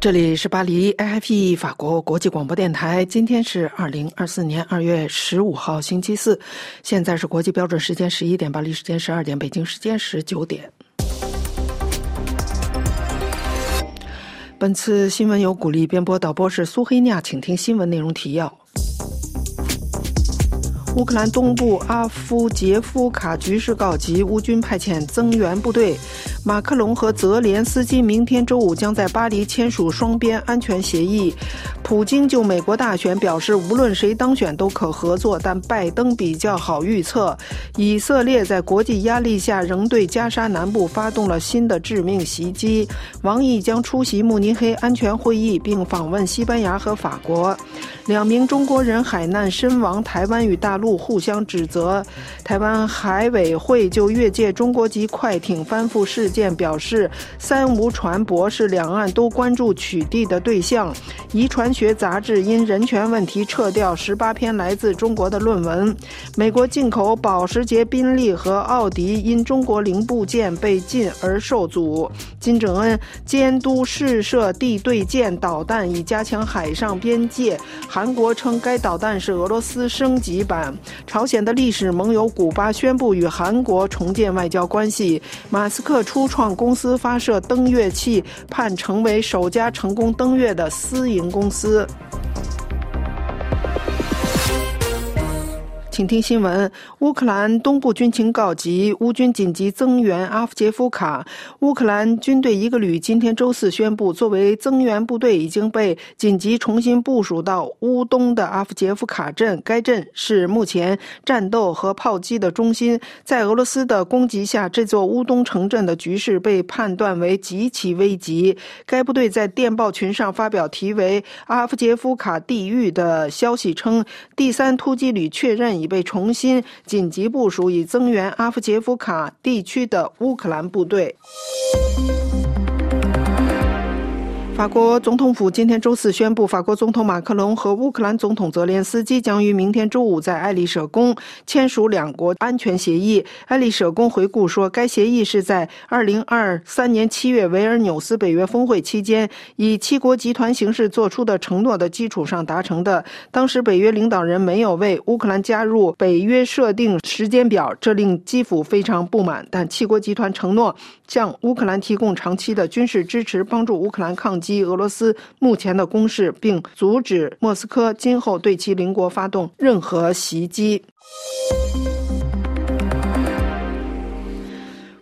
这里是巴黎 AIP 法国国际广播电台。今天是二零二四年二月十五号，星期四。现在是国际标准时间十一点，巴黎时间十二点，北京时间十九点。本次新闻由古力编播，导播是苏黑亚，请听新闻内容提要。乌克兰东部阿夫杰夫卡局势告急，乌军派遣增援部队。马克龙和泽连斯基明天周五将在巴黎签署双边安全协议。普京就美国大选表示，无论谁当选都可合作，但拜登比较好预测。以色列在国际压力下仍对加沙南部发动了新的致命袭击。王毅将出席慕尼黑安全会议，并访问西班牙和法国。两名中国人海难身亡，台湾与大陆互相指责。台湾海委会就越界中国籍快艇翻覆事件表示，三无船舶是两岸都关注取缔的对象。遗传学杂志因人权问题撤掉十八篇来自中国的论文。美国进口保时捷、宾利和奥迪因中国零部件被禁而受阻。金正恩监督试射地对舰导弹，以加强海上边界。韩国称该导弹是俄罗斯升级版。朝鲜的历史盟友古巴宣布与韩国重建外交关系。马斯克初创公司发射登月器，盼成为首家成功登月的私营公司。斯。请听新闻：乌克兰东部军情告急，乌军紧急增援阿夫杰夫卡。乌克兰军队一个旅今天周四宣布，作为增援部队已经被紧急重新部署到乌东的阿夫杰夫卡镇。该镇是目前战斗和炮击的中心。在俄罗斯的攻击下，这座乌东城镇的局势被判断为极其危急。该部队在电报群上发表题为“阿夫杰夫卡地狱”的消息，称第三突击旅确认。已被重新紧急部署，以增援阿夫杰夫卡地区的乌克兰部队。法国总统府今天周四宣布，法国总统马克龙和乌克兰总统泽连斯基将于明天周五在爱丽舍宫签署两国安全协议。爱丽舍宫回顾说，该协议是在2023年7月维尔纽斯北约峰会期间以七国集团形式做出的承诺的基础上达成的。当时北约领导人没有为乌克兰加入北约设定时间表，这令基辅非常不满。但七国集团承诺向乌克兰提供长期的军事支持，帮助乌克兰抗击。击俄罗斯目前的攻势，并阻止莫斯科今后对其邻国发动任何袭击。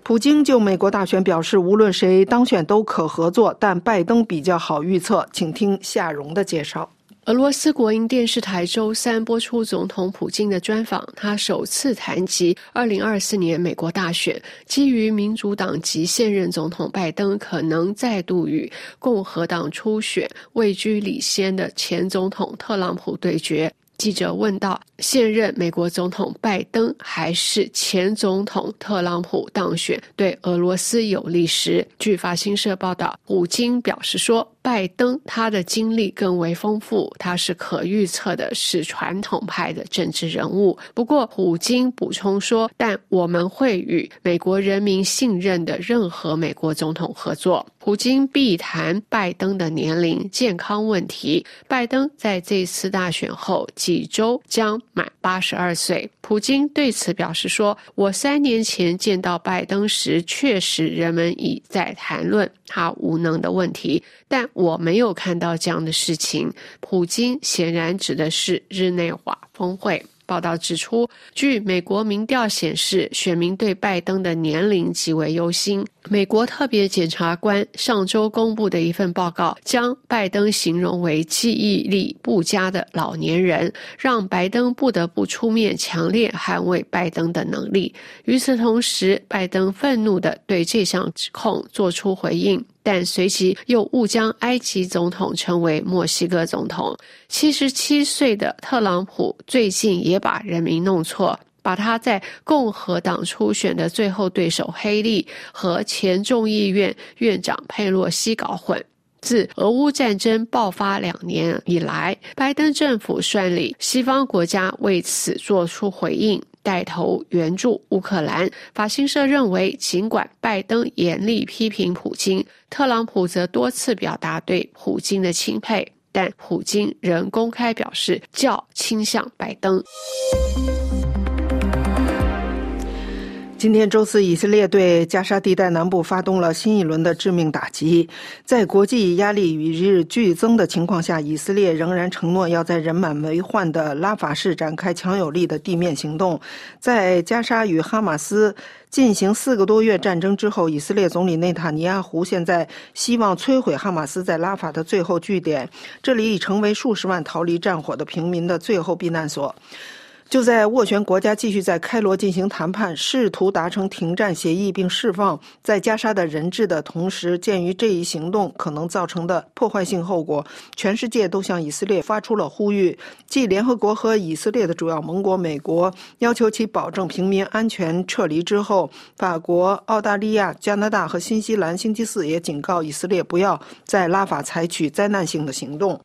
普京就美国大选表示，无论谁当选都可合作，但拜登比较好预测。请听夏荣的介绍。俄罗斯国营电视台周三播出总统普京的专访，他首次谈及2024年美国大选，基于民主党及现任总统拜登可能再度与共和党初选位居领先的前总统特朗普对决。记者问道：“现任美国总统拜登还是前总统特朗普当选对俄罗斯有利时？”据法新社报道，普京表示说。拜登他的经历更为丰富，他是可预测的，是传统派的政治人物。不过，普京补充说：“但我们会与美国人民信任的任何美国总统合作。”普京必谈拜登的年龄、健康问题。拜登在这次大选后几周将满八十二岁。普京对此表示说：“我三年前见到拜登时，确实人们已在谈论他无能的问题，但。”我没有看到这样的事情。普京显然指的是日内瓦峰会。报道指出，据美国民调显示，选民对拜登的年龄极为忧心。美国特别检察官上周公布的一份报告，将拜登形容为记忆力不佳的老年人，让拜登不得不出面强烈捍卫拜登的能力。与此同时，拜登愤怒地对这项指控作出回应。但随即又误将埃及总统称为墨西哥总统。七十七岁的特朗普最近也把人民弄错，把他在共和党初选的最后对手黑利和前众议院院长佩洛西搞混。自俄乌战争爆发两年以来，拜登政府率领西方国家为此做出回应。带头援助乌克兰。法新社认为，尽管拜登严厉批评普京，特朗普则多次表达对普京的钦佩，但普京仍公开表示较倾向拜登。今天周四，以色列对加沙地带南部发动了新一轮的致命打击。在国际压力与日俱增的情况下，以色列仍然承诺要在人满为患的拉法市展开强有力的地面行动。在加沙与哈马斯进行四个多月战争之后，以色列总理内塔尼亚胡现在希望摧毁哈马斯在拉法的最后据点，这里已成为数十万逃离战火的平民的最后避难所。就在斡旋国家继续在开罗进行谈判，试图达成停战协议并释放在加沙的人质的同时，鉴于这一行动可能造成的破坏性后果，全世界都向以色列发出了呼吁。继联合国和以色列的主要盟国美国要求其保证平民安全撤离之后，法国、澳大利亚、加拿大和新西兰星期四也警告以色列不要在拉法采取灾难性的行动。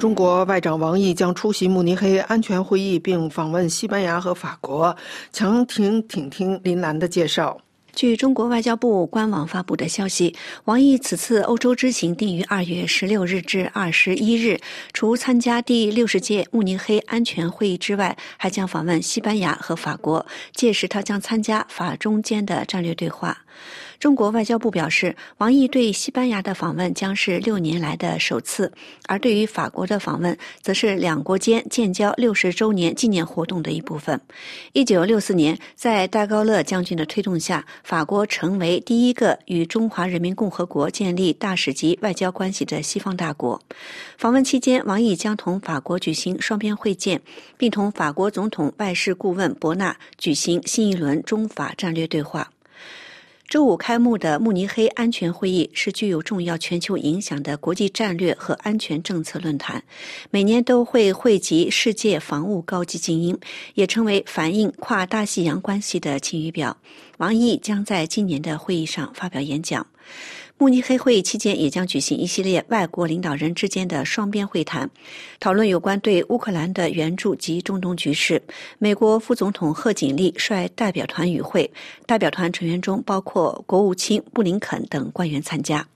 中国外长王毅将出席慕尼黑安全会议，并访问西班牙和法国。强听挺听林兰的介绍。据中国外交部官网发布的消息，王毅此次欧洲之行定于二月十六日至二十一日，除参加第六十届慕尼黑安全会议之外，还将访问西班牙和法国。届时，他将参加法中间的战略对话。中国外交部表示，王毅对西班牙的访问将是六年来的首次，而对于法国的访问，则是两国间建交六十周年纪念活动的一部分。一九六四年，在戴高乐将军的推动下，法国成为第一个与中华人民共和国建立大使级外交关系的西方大国。访问期间，王毅将同法国举行双边会见，并同法国总统外事顾问博纳举行新一轮中法战略对话。周五开幕的慕尼黑安全会议是具有重要全球影响的国际战略和安全政策论坛，每年都会汇集世界防务高级精英，也成为反映跨大西洋关系的晴雨表。王毅将在今年的会议上发表演讲。慕尼黑会议期间，也将举行一系列外国领导人之间的双边会谈，讨论有关对乌克兰的援助及中东局势。美国副总统贺锦丽率代表团与会，代表团成员中包括国务卿布林肯等官员参加。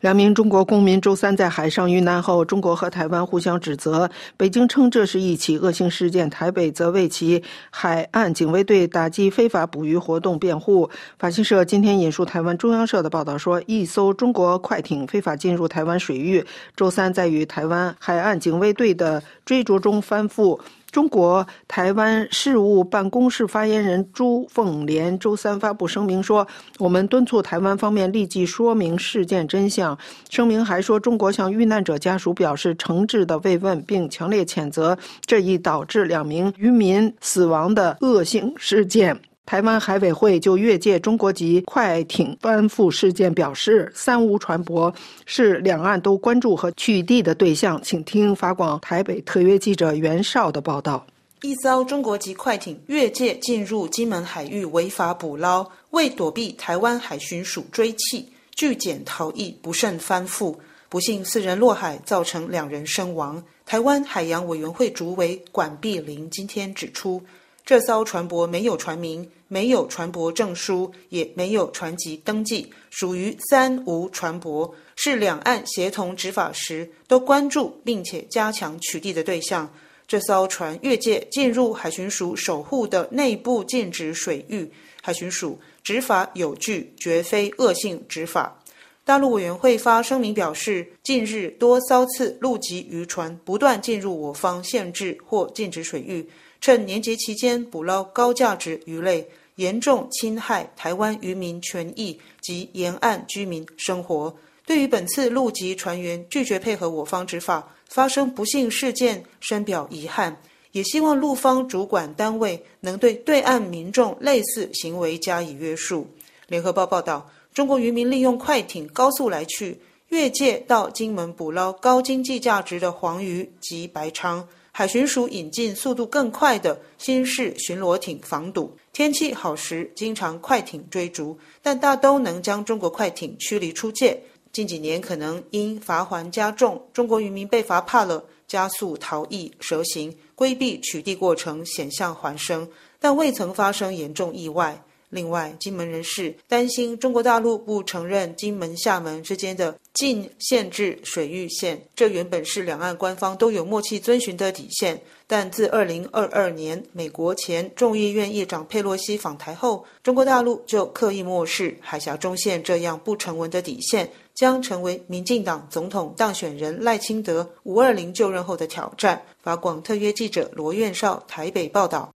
两名中国公民周三在海上遇难后，中国和台湾互相指责。北京称这是一起恶性事件，台北则为其海岸警卫队打击非法捕鱼活动辩护。法新社今天引述台湾中央社的报道说，一艘中国快艇非法进入台湾水域，周三在与台湾海岸警卫队的追逐中翻覆。中国台湾事务办公室发言人朱凤莲周三发布声明说：“我们敦促台湾方面立即说明事件真相。”声明还说：“中国向遇难者家属表示诚挚的慰问，并强烈谴责这一导致两名渔民死亡的恶性事件。”台湾海委会就越界中国籍快艇翻覆事件表示，三无船舶是两岸都关注和取缔的对象。请听法广台北特约记者袁绍的报道：一艘中国籍快艇越界进入金门海域违法捕捞，为躲避台湾海巡署追缉，拒检逃逸，不慎翻覆，不幸四人落海，造成两人身亡。台湾海洋委员会主委管碧林今天指出。这艘船舶没有船名，没有船舶证书，也没有船籍登记，属于三无船舶，是两岸协同执法时都关注并且加强取缔的对象。这艘船越界进入海巡署守护的内部禁止水域，海巡署执法有据，绝非恶性执法。大陆委员会发声明表示，近日多艘次陆籍渔船不断进入我方限制或禁止水域。趁年节期间捕捞高价值鱼类，严重侵害台湾渔民权益及沿岸居民生活。对于本次陆籍船员拒绝配合我方执法，发生不幸事件，深表遗憾，也希望陆方主管单位能对对岸民众类似行为加以约束。联合报报道，中国渔民利用快艇高速来去，越界到金门捕捞高经济价值的黄鱼及白鲳。海巡署引进速度更快的新式巡逻艇防堵，天气好时经常快艇追逐，但大都能将中国快艇驱离出界。近几年可能因罚锾加重，中国渔民被罚怕了，加速逃逸蛇行，规避取缔过程，险象环生，但未曾发生严重意外。另外，金门人士担心中国大陆不承认金门、厦门之间的禁限制水域线，这原本是两岸官方都有默契遵循的底线。但自二零二二年美国前众议院议长佩洛西访台后，中国大陆就刻意漠视海峡中线这样不成文的底线，将成为民进党总统当选人赖清德五二零就任后的挑战。法广特约记者罗院少台北报道。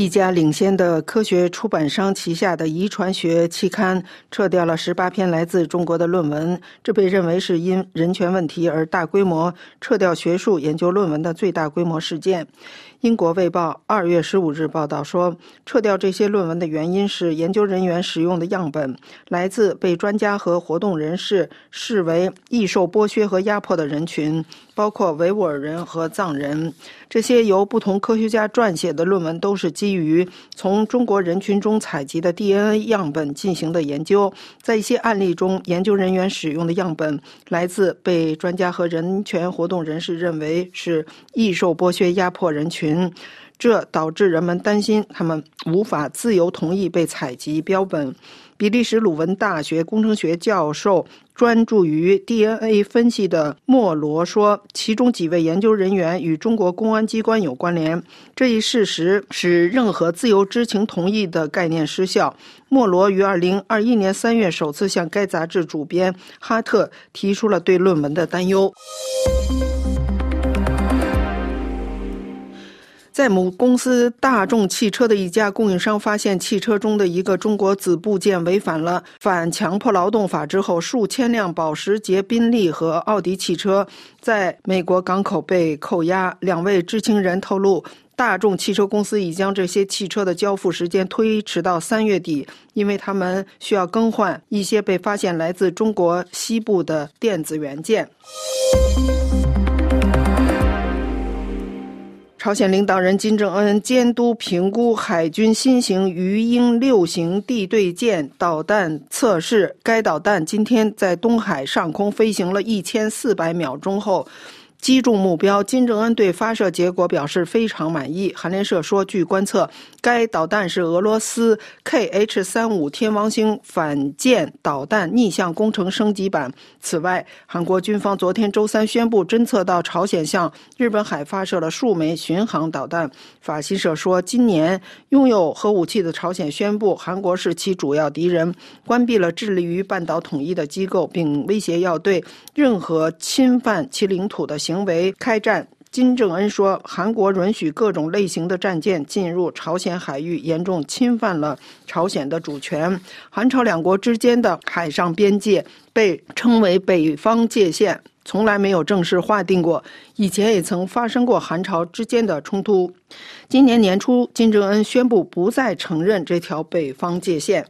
一家领先的科学出版商旗下的遗传学期刊撤掉了十八篇来自中国的论文，这被认为是因人权问题而大规模撤掉学术研究论文的最大规模事件。英国《卫报》二月十五日报道说，撤掉这些论文的原因是研究人员使用的样本来自被专家和活动人士视为易受剥削和压迫的人群，包括维吾尔人和藏人。这些由不同科学家撰写的论文都是基于从中国人群中采集的 DNA 样本进行的研究。在一些案例中，研究人员使用的样本来自被专家和人权活动人士认为是易受剥削、压迫人群。这导致人们担心他们无法自由同意被采集标本。比利时鲁文大学工程学教授专注于 DNA 分析的莫罗说：“其中几位研究人员与中国公安机关有关联。这一事实使任何自由知情同意的概念失效。”莫罗于2021年3月首次向该杂志主编哈特提出了对论文的担忧。在母公司大众汽车的一家供应商发现汽车中的一个中国子部件违反了反强迫劳动法之后，数千辆保时捷、宾利和奥迪汽车在美国港口被扣押。两位知情人透露，大众汽车公司已将这些汽车的交付时间推迟到三月底，因为他们需要更换一些被发现来自中国西部的电子元件。朝鲜领导人金正恩监督评估海军新型鱼鹰六型地对舰导弹测试，该导弹今天在东海上空飞行了一千四百秒钟后。击中目标，金正恩对发射结果表示非常满意。韩联社说，据观测，该导弹是俄罗斯 KH-35 天王星反舰导弹逆向工程升级版。此外，韩国军方昨天周三宣布侦测到朝鲜向日本海发射了数枚巡航导弹。法新社说，今年拥有核武器的朝鲜宣布韩国是其主要敌人，关闭了致力于半岛统一的机构，并威胁要对任何侵犯其领土的。行为开战，金正恩说，韩国允许各种类型的战舰进入朝鲜海域，严重侵犯了朝鲜的主权。韩朝两国之间的海上边界被称为北方界限，从来没有正式划定过。以前也曾发生过韩朝之间的冲突。今年年初，金正恩宣布不再承认这条北方界限。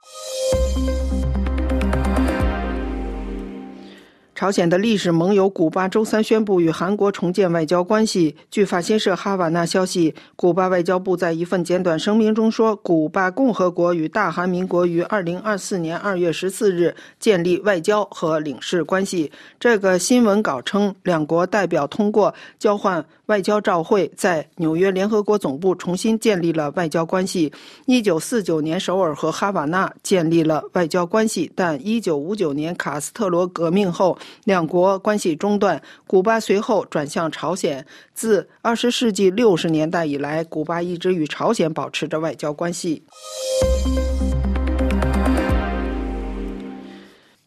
朝鲜的历史盟友古巴周三宣布与韩国重建外交关系。据法新社哈瓦那消息，古巴外交部在一份简短声明中说，古巴共和国与大韩民国于二零二四年二月十四日建立外交和领事关系。这个新闻稿称，两国代表通过交换。外交照会在纽约联合国总部重新建立了外交关系。一九四九年，首尔和哈瓦那建立了外交关系，但一九五九年卡斯特罗革命后，两国关系中断。古巴随后转向朝鲜。自二十世纪六十年代以来，古巴一直与朝鲜保持着外交关系。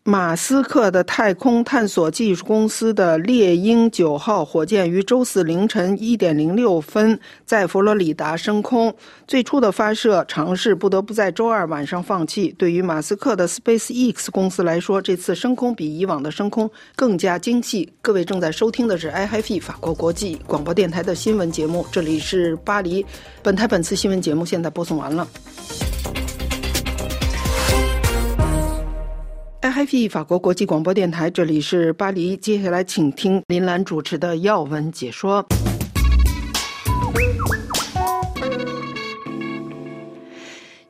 马斯克的太空探索技术公司的猎鹰九号火箭于周四凌晨一点零六分在佛罗里达升空。最初的发射尝试不得不在周二晚上放弃。对于马斯克的 SpaceX 公司来说，这次升空比以往的升空更加精细。各位正在收听的是 iHiFi 法国国际广播电台的新闻节目，这里是巴黎。本台本次新闻节目现在播送完了。I h f 法国国际广播电台，这里是巴黎。接下来，请听林兰主持的要闻解说。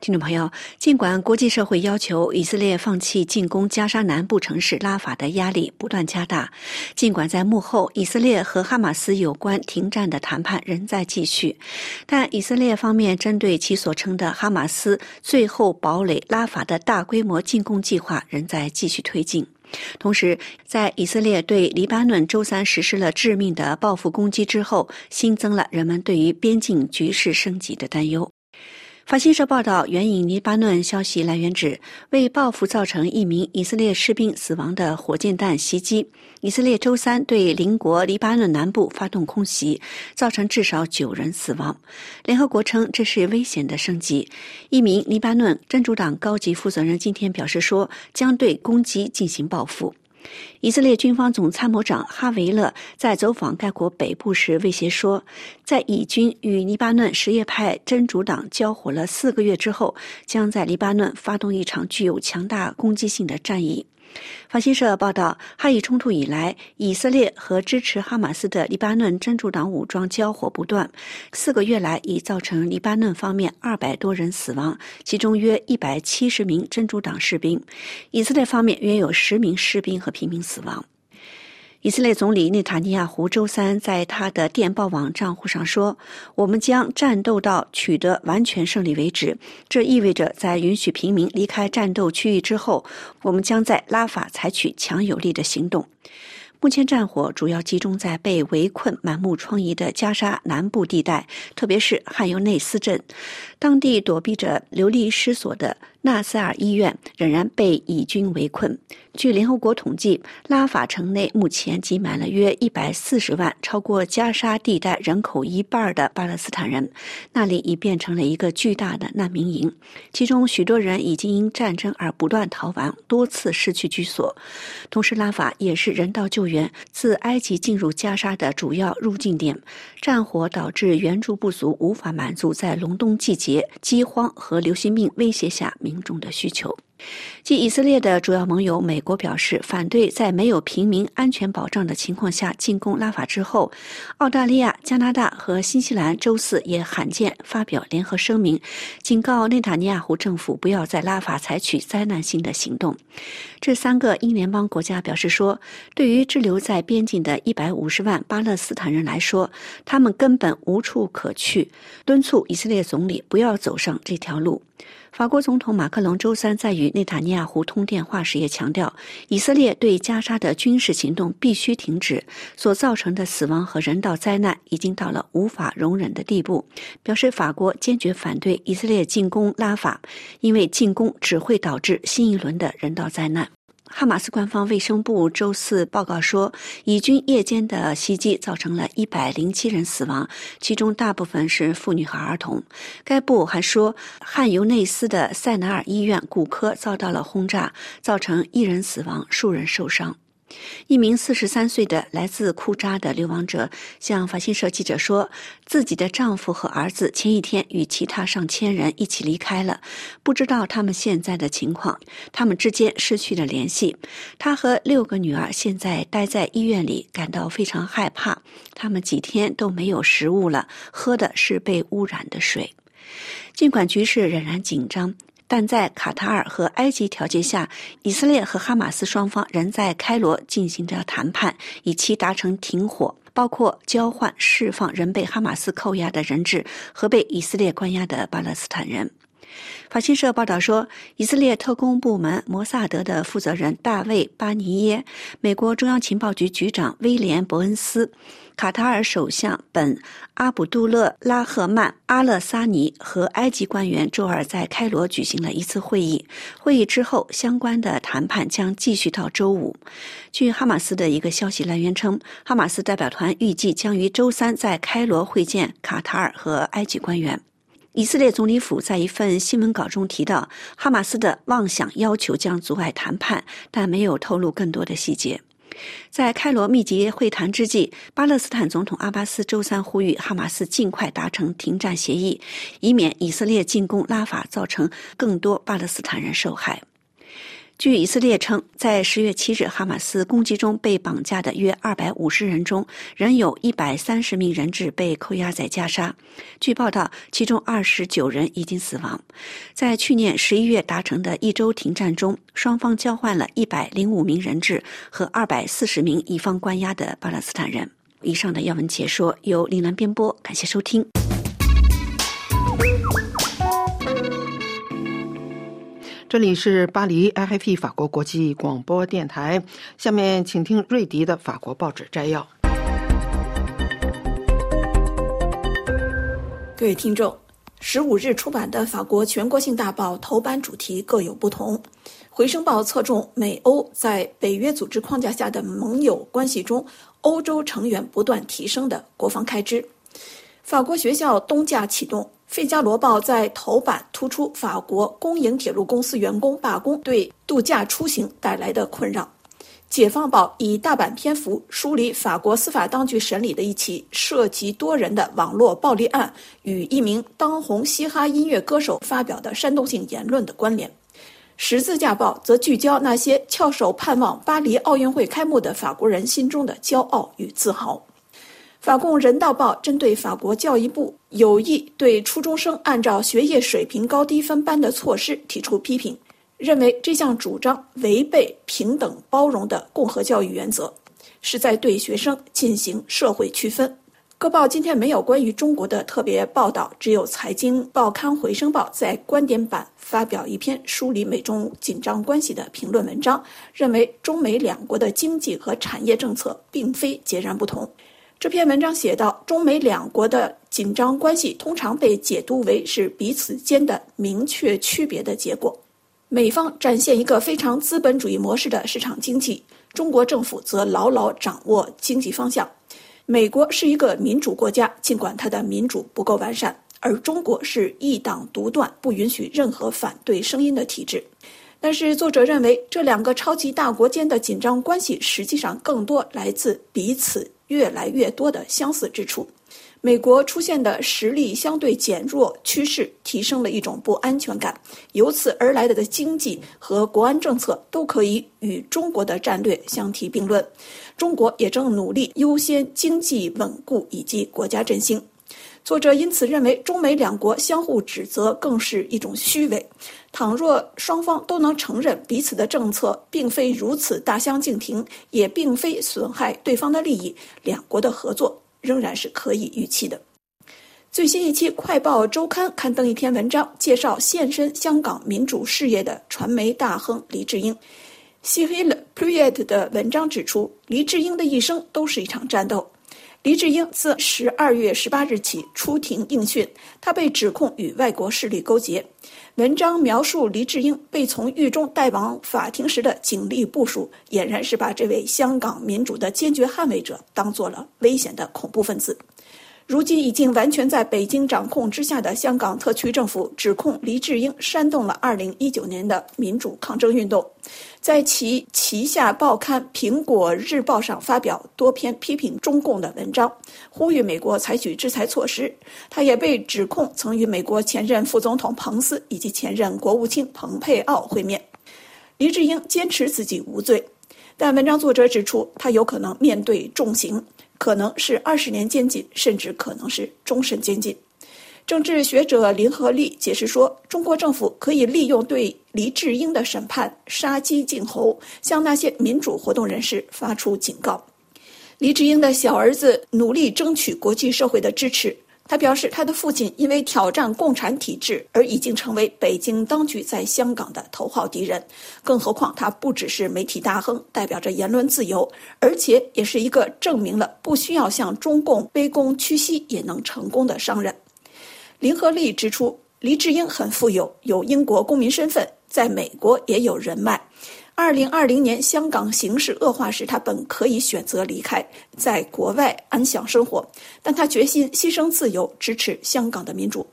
听众朋友，尽管国际社会要求以色列放弃进攻加沙南部城市拉法的压力不断加大，尽管在幕后以色列和哈马斯有关停战的谈判仍在继续，但以色列方面针对其所称的哈马斯最后堡垒拉法的大规模进攻计划仍在继续推进。同时，在以色列对黎巴嫩周三实施了致命的报复攻击之后，新增了人们对于边境局势升级的担忧。法新社报道，援引黎巴嫩消息来源指，为报复造成一名以色列士兵死亡的火箭弹袭击，以色列周三对邻国黎巴嫩南部发动空袭，造成至少九人死亡。联合国称这是危险的升级。一名黎巴嫩真主党高级负责人今天表示说，将对攻击进行报复。以色列军方总参谋长哈维勒在走访该国北部时威胁说，在以军与黎巴嫩什叶派真主党交火了四个月之后，将在黎巴嫩发动一场具有强大攻击性的战役。法新社报道，哈以冲突以来，以色列和支持哈马斯的黎巴嫩真主党武装交火不断。四个月来，已造成黎巴嫩方面二百多人死亡，其中约一百七十名真主党士兵；以色列方面约有十名士兵和平民死亡。以色列总理内塔尼亚胡周三在他的电报网账户上说：“我们将战斗到取得完全胜利为止。这意味着，在允许平民离开战斗区域之后，我们将在拉法采取强有力的行动。”目前战火主要集中在被围困、满目疮痍的加沙南部地带，特别是汉尤内斯镇。当地躲避着流离失所的纳赛尔医院仍然被以军围困。据联合国统计，拉法城内目前挤满了约一百四十万，超过加沙地带人口一半的巴勒斯坦人。那里已变成了一个巨大的难民营，其中许多人已经因战争而不断逃亡，多次失去居所。同时，拉法也是人道救援自埃及进入加沙的主要入境点。战火导致援助不足，无法满足在隆冬季节饥荒和流行病威胁下民众的需求。继以色列的主要盟友美国表示反对在没有平民安全保障的情况下进攻拉法之后，澳大利亚、加拿大和新西兰周四也罕见发表联合声明，警告内塔尼亚胡政府不要在拉法采取灾难性的行动。这三个英联邦国家表示说，对于滞留在边境的一百五十万巴勒斯坦人来说，他们根本无处可去，敦促以色列总理不要走上这条路。法国总统马克龙周三在与内塔尼亚胡通电话时也强调，以色列对加沙的军事行动必须停止，所造成的死亡和人道灾难已经到了无法容忍的地步。表示法国坚决反对以色列进攻拉法，因为进攻只会导致新一轮的人道灾难。哈马斯官方卫生部周四报告说，以军夜间的袭击造成了一百零七人死亡，其中大部分是妇女和儿童。该部还说，汉尤内斯的塞纳尔医院骨科遭到了轰炸，造成一人死亡，数人受伤。一名四十三岁的来自库扎的流亡者向法新社记者说，自己的丈夫和儿子前一天与其他上千人一起离开了，不知道他们现在的情况。他们之间失去了联系。他和六个女儿现在待在医院里，感到非常害怕。他们几天都没有食物了，喝的是被污染的水。尽管局势仍然紧张。但在卡塔尔和埃及条件下，以色列和哈马斯双方仍在开罗进行着谈判，以期达成停火，包括交换释放仍被哈马斯扣押的人质和被以色列关押的巴勒斯坦人。法新社报道说，以色列特工部门摩萨德的负责人大卫·巴尼耶、美国中央情报局局长威廉·伯恩斯。卡塔尔首相本·阿卜杜勒拉赫曼·阿勒萨尼和埃及官员周二在开罗举行了一次会议。会议之后，相关的谈判将继续到周五。据哈马斯的一个消息来源称，哈马斯代表团预计将于周三在开罗会见卡塔尔和埃及官员。以色列总理府在一份新闻稿中提到，哈马斯的妄想要求将阻碍谈判，但没有透露更多的细节。在开罗密集会谈之际，巴勒斯坦总统阿巴斯周三呼吁哈马斯尽快达成停战协议，以免以色列进攻拉法造成更多巴勒斯坦人受害。据以色列称，在十月七日哈马斯攻击中被绑架的约二百五十人中，仍有一百三十名人质被扣押在加沙。据报道，其中二十九人已经死亡。在去年十一月达成的一周停战中，双方交换了一百零五名人质和二百四十名乙方关押的巴勒斯坦人。以上的要闻解说由林兰编播，感谢收听。这里是巴黎 IFP 法国国际广播电台。下面请听瑞迪的法国报纸摘要。各位听众，十五日出版的法国全国性大报头版主题各有不同。《回声报》侧重美欧在北约组织框架下的盟友关系中，欧洲成员不断提升的国防开支。法国学校冬假启动。《费加罗报》在头版突出法国公营铁路公司员工罢工对度假出行带来的困扰。《解放报》以大版篇幅梳理法国司法当局审理的一起涉及多人的网络暴力案与一名当红嘻哈音乐歌手发表的煽动性言论的关联。《十字架报》则聚焦那些翘首盼望巴黎奥运会开幕的法国人心中的骄傲与自豪。法共人道报针对法国教育部有意对初中生按照学业水平高低分班的措施提出批评，认为这项主张违背平等包容的共和教育原则，是在对学生进行社会区分。各报今天没有关于中国的特别报道，只有财经报刊回声报在观点版发表一篇梳理美中紧张关系的评论文章，认为中美两国的经济和产业政策并非截然不同。这篇文章写道：中美两国的紧张关系通常被解读为是彼此间的明确区别的结果。美方展现一个非常资本主义模式的市场经济，中国政府则牢牢掌握经济方向。美国是一个民主国家，尽管它的民主不够完善，而中国是一党独断、不允许任何反对声音的体制。但是，作者认为这两个超级大国间的紧张关系实际上更多来自彼此。越来越多的相似之处，美国出现的实力相对减弱趋势，提升了一种不安全感。由此而来的经济和国安政策都可以与中国的战略相提并论。中国也正努力优先经济稳固以及国家振兴。作者因此认为，中美两国相互指责更是一种虚伪。倘若双方都能承认彼此的政策并非如此大相径庭，也并非损害对方的利益，两国的合作仍然是可以预期的。最新一期《快报周刊》刊登一篇文章，介绍现身香港民主事业的传媒大亨黎智英。西黑了 p r i e t 的文章指出，黎智英的一生都是一场战斗。黎智英自十二月十八日起出庭应讯，他被指控与外国势力勾结。文章描述黎智英被从狱中带往法庭时的警力部署，俨然是把这位香港民主的坚决捍卫者当做了危险的恐怖分子。如今已经完全在北京掌控之下的香港特区政府指控黎智英煽动了2019年的民主抗争运动，在其旗下报刊《苹果日报》上发表多篇批评中共的文章，呼吁美国采取制裁措施。他也被指控曾与美国前任副总统彭斯以及前任国务卿蓬佩奥会面。黎智英坚持自己无罪，但文章作者指出，他有可能面对重刑。可能是二十年监禁，甚至可能是终身监禁。政治学者林和利解释说，中国政府可以利用对黎智英的审判杀鸡儆猴，向那些民主活动人士发出警告。黎智英的小儿子努力争取国际社会的支持。他表示，他的父亲因为挑战共产体制而已经成为北京当局在香港的头号敌人。更何况，他不只是媒体大亨，代表着言论自由，而且也是一个证明了不需要向中共卑躬屈膝也能成功的商人。林和利指出，黎智英很富有，有英国公民身份，在美国也有人脉。二零二零年香港形势恶化时，他本可以选择离开，在国外安享生活，但他决心牺牲自由，支持香港的民主。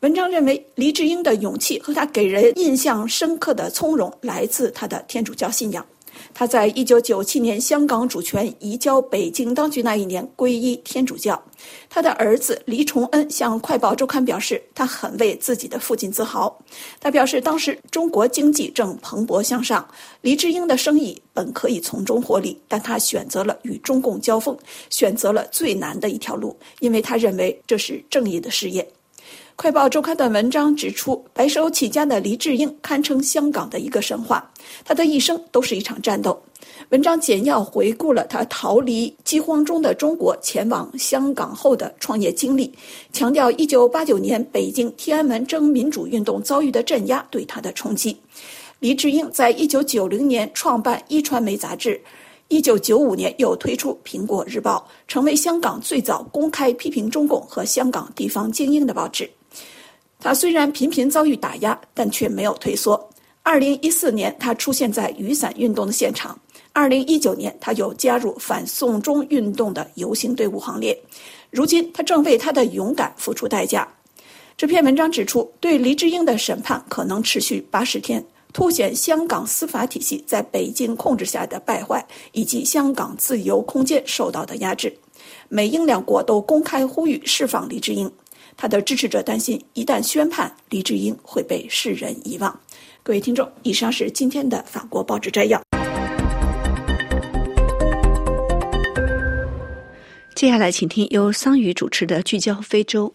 文章认为，黎智英的勇气和他给人印象深刻的从容来自他的天主教信仰。他在一九九七年香港主权移交北京当局那一年皈依天主教。他的儿子黎崇恩向《快报周刊》表示，他很为自己的父亲自豪。他表示，当时中国经济正蓬勃向上，黎智英的生意本可以从中获利，但他选择了与中共交锋，选择了最难的一条路，因为他认为这是正义的事业。《快报周刊》的文章指出，白手起家的黎智英堪称香港的一个神话。他的一生都是一场战斗。文章简要回顾了他逃离饥荒中的中国前往香港后的创业经历，强调1989年北京天安门争民主运动遭遇的镇压对他的冲击。黎智英在1990年创办一传媒杂志，1995年又推出《苹果日报》，成为香港最早公开批评中共和香港地方精英的报纸。他虽然频频遭遇打压，但却没有退缩。二零一四年，他出现在雨伞运动的现场；二零一九年，他又加入反送中运动的游行队伍行列。如今，他正为他的勇敢付出代价。这篇文章指出，对黎智英的审判可能持续八十天，凸显香港司法体系在北京控制下的败坏，以及香港自由空间受到的压制。美英两国都公开呼吁释放黎智英。他的支持者担心，一旦宣判，黎智英会被世人遗忘。各位听众，以上是今天的法国报纸摘要。接下来，请听由桑宇主持的《聚焦非洲》。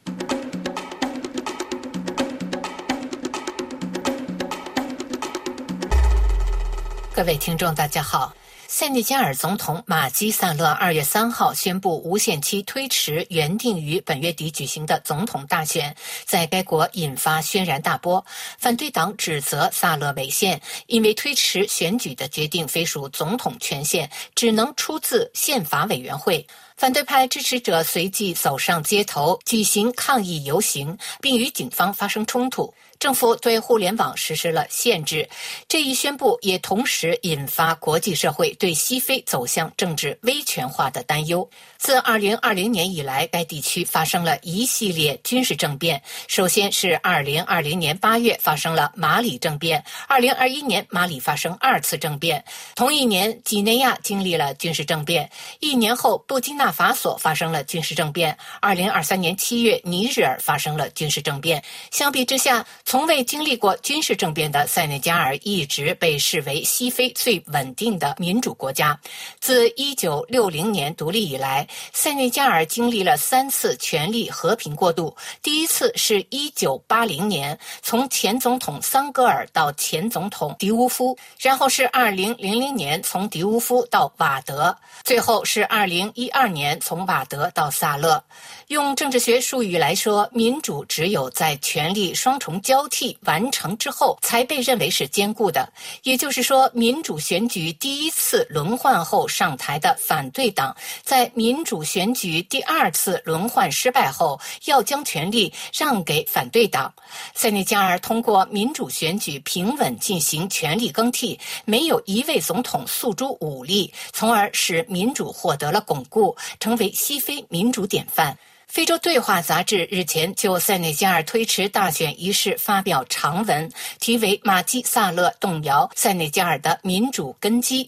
各位听众，大家好。塞内加尔总统马基萨勒二月三号宣布无限期推迟原定于本月底举行的总统大选，在该国引发轩然大波。反对党指责萨勒违宪，因为推迟选举的决定非属总统权限，只能出自宪法委员会。反对派支持者随即走上街头举行抗议游行，并与警方发生冲突。政府对互联网实施了限制，这一宣布也同时引发国际社会对西非走向政治威权化的担忧。自2020年以来，该地区发生了一系列军事政变。首先是2020年8月发生了马里政变，2021年马里发生二次政变。同一年，几内亚经历了军事政变，一年后布基纳法索发生了军事政变。2023年7月，尼日尔发生了军事政变。相比之下，从未经历过军事政变的塞内加尔一直被视为西非最稳定的民主国家。自1960年独立以来，塞内加尔经历了三次权力和平过渡。第一次是1980年，从前总统桑戈尔到前总统迪乌夫；然后是2000年，从迪乌夫到瓦德；最后是2012年，从瓦德到萨勒。用政治学术语来说，民主只有在权力双重交替完成之后，才被认为是坚固的。也就是说，民主选举第一次轮换后上台的反对党，在民主选举第二次轮换失败后，要将权力让给反对党。塞内加尔通过民主选举平稳进行权力更替，没有一位总统诉诸武力，从而使民主获得了巩固，成为西非民主典范。非洲对话杂志日前就塞内加尔推迟大选一事发表长文，题为《马基萨勒动摇塞内加尔的民主根基》。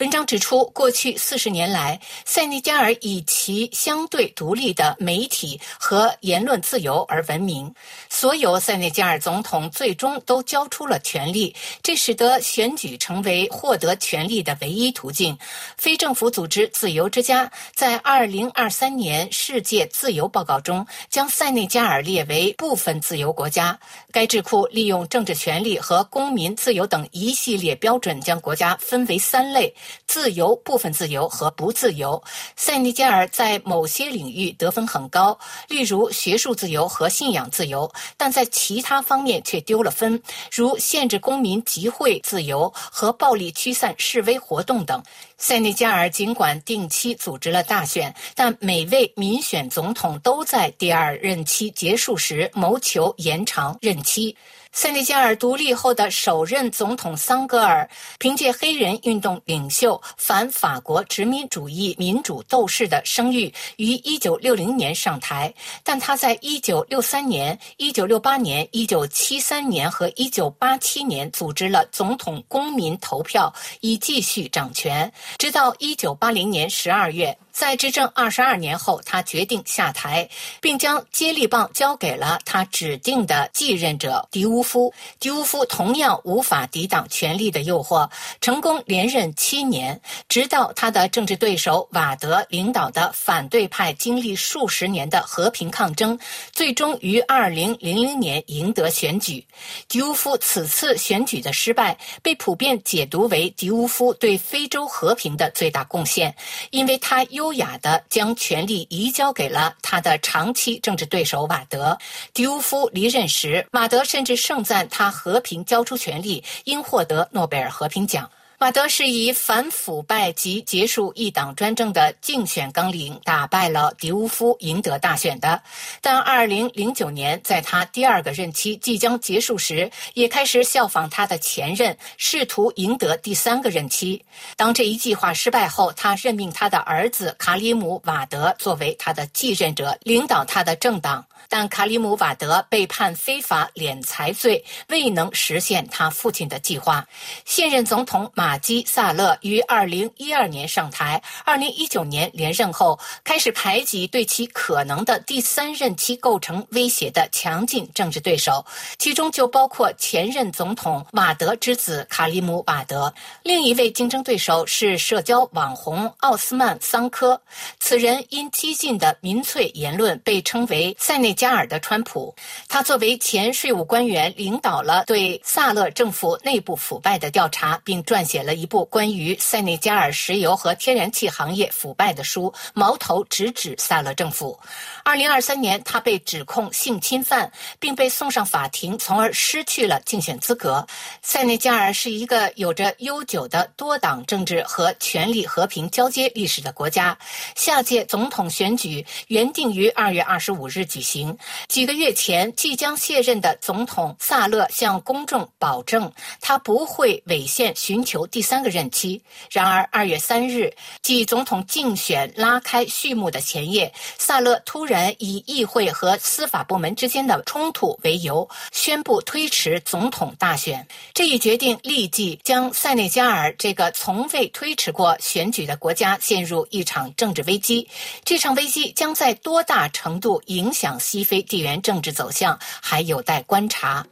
文章指出，过去四十年来，塞内加尔以其相对独立的媒体和言论自由而闻名。所有塞内加尔总统最终都交出了权力，这使得选举成为获得权力的唯一途径。非政府组织“自由之家”在二零二三年世界自由报告中将塞内加尔列为部分自由国家。该智库利用政治权利和公民自由等一系列标准，将国家分为三类。自由、部分自由和不自由。塞内加尔在某些领域得分很高，例如学术自由和信仰自由，但在其他方面却丢了分，如限制公民集会自由和暴力驱散示威活动等。塞内加尔尽管定期组织了大选，但每位民选总统都在第二任期结束时谋求延长任期。塞内加尔独立后的首任总统桑格尔，凭借黑人运动领袖、反法国殖民主义民主斗士的声誉，于1960年上台。但他在1963年、1968年、1973年和1987年组织了总统公民投票，以继续掌权，直到1980年12月。在执政二十二年后，他决定下台，并将接力棒交给了他指定的继任者迪乌夫。迪乌夫同样无法抵挡权力的诱惑，成功连任七年，直到他的政治对手瓦德领导的反对派经历数十年的和平抗争，最终于二零零零年赢得选举。迪乌夫此次选举的失败被普遍解读为迪乌夫对非洲和平的最大贡献，因为他优。优雅的将权力移交给了他的长期政治对手瓦德。迪乌夫离任时，马德甚至盛赞他和平交出权力，应获得诺贝尔和平奖。瓦德是以反腐败及结束一党专政的竞选纲领打败了迪乌夫，赢得大选的。但2009年，在他第二个任期即将结束时，也开始效仿他的前任，试图赢得第三个任期。当这一计划失败后，他任命他的儿子卡里姆·瓦德作为他的继任者，领导他的政党。但卡里姆瓦德被判非法敛财罪，未能实现他父亲的计划。现任总统马基萨勒于二零一二年上台，二零一九年连任后，开始排挤对其可能的第三任期构成威胁的强劲政治对手，其中就包括前任总统瓦德之子卡里姆瓦德。另一位竞争对手是社交网红奥斯曼桑科，此人因激进的民粹言论被称为塞内。加尔的川普，他作为前税务官员，领导了对萨勒政府内部腐败的调查，并撰写了一部关于塞内加尔石油和天然气行业腐败的书，矛头直指萨勒政府。二零二三年，他被指控性侵犯，并被送上法庭，从而失去了竞选资格。塞内加尔是一个有着悠久的多党政治和权力和平交接历史的国家。下届总统选举原定于二月二十五日举行。几个月前，即将卸任的总统萨勒向公众保证，他不会违宪寻求第三个任期。然而，二月三日，即总统竞选拉开序幕的前夜，萨勒突然以议会和司法部门之间的冲突为由，宣布推迟总统大选。这一决定立即将塞内加尔这个从未推迟过选举的国家陷入一场政治危机。这场危机将在多大程度影响西？西非地缘政治走向还有待观察。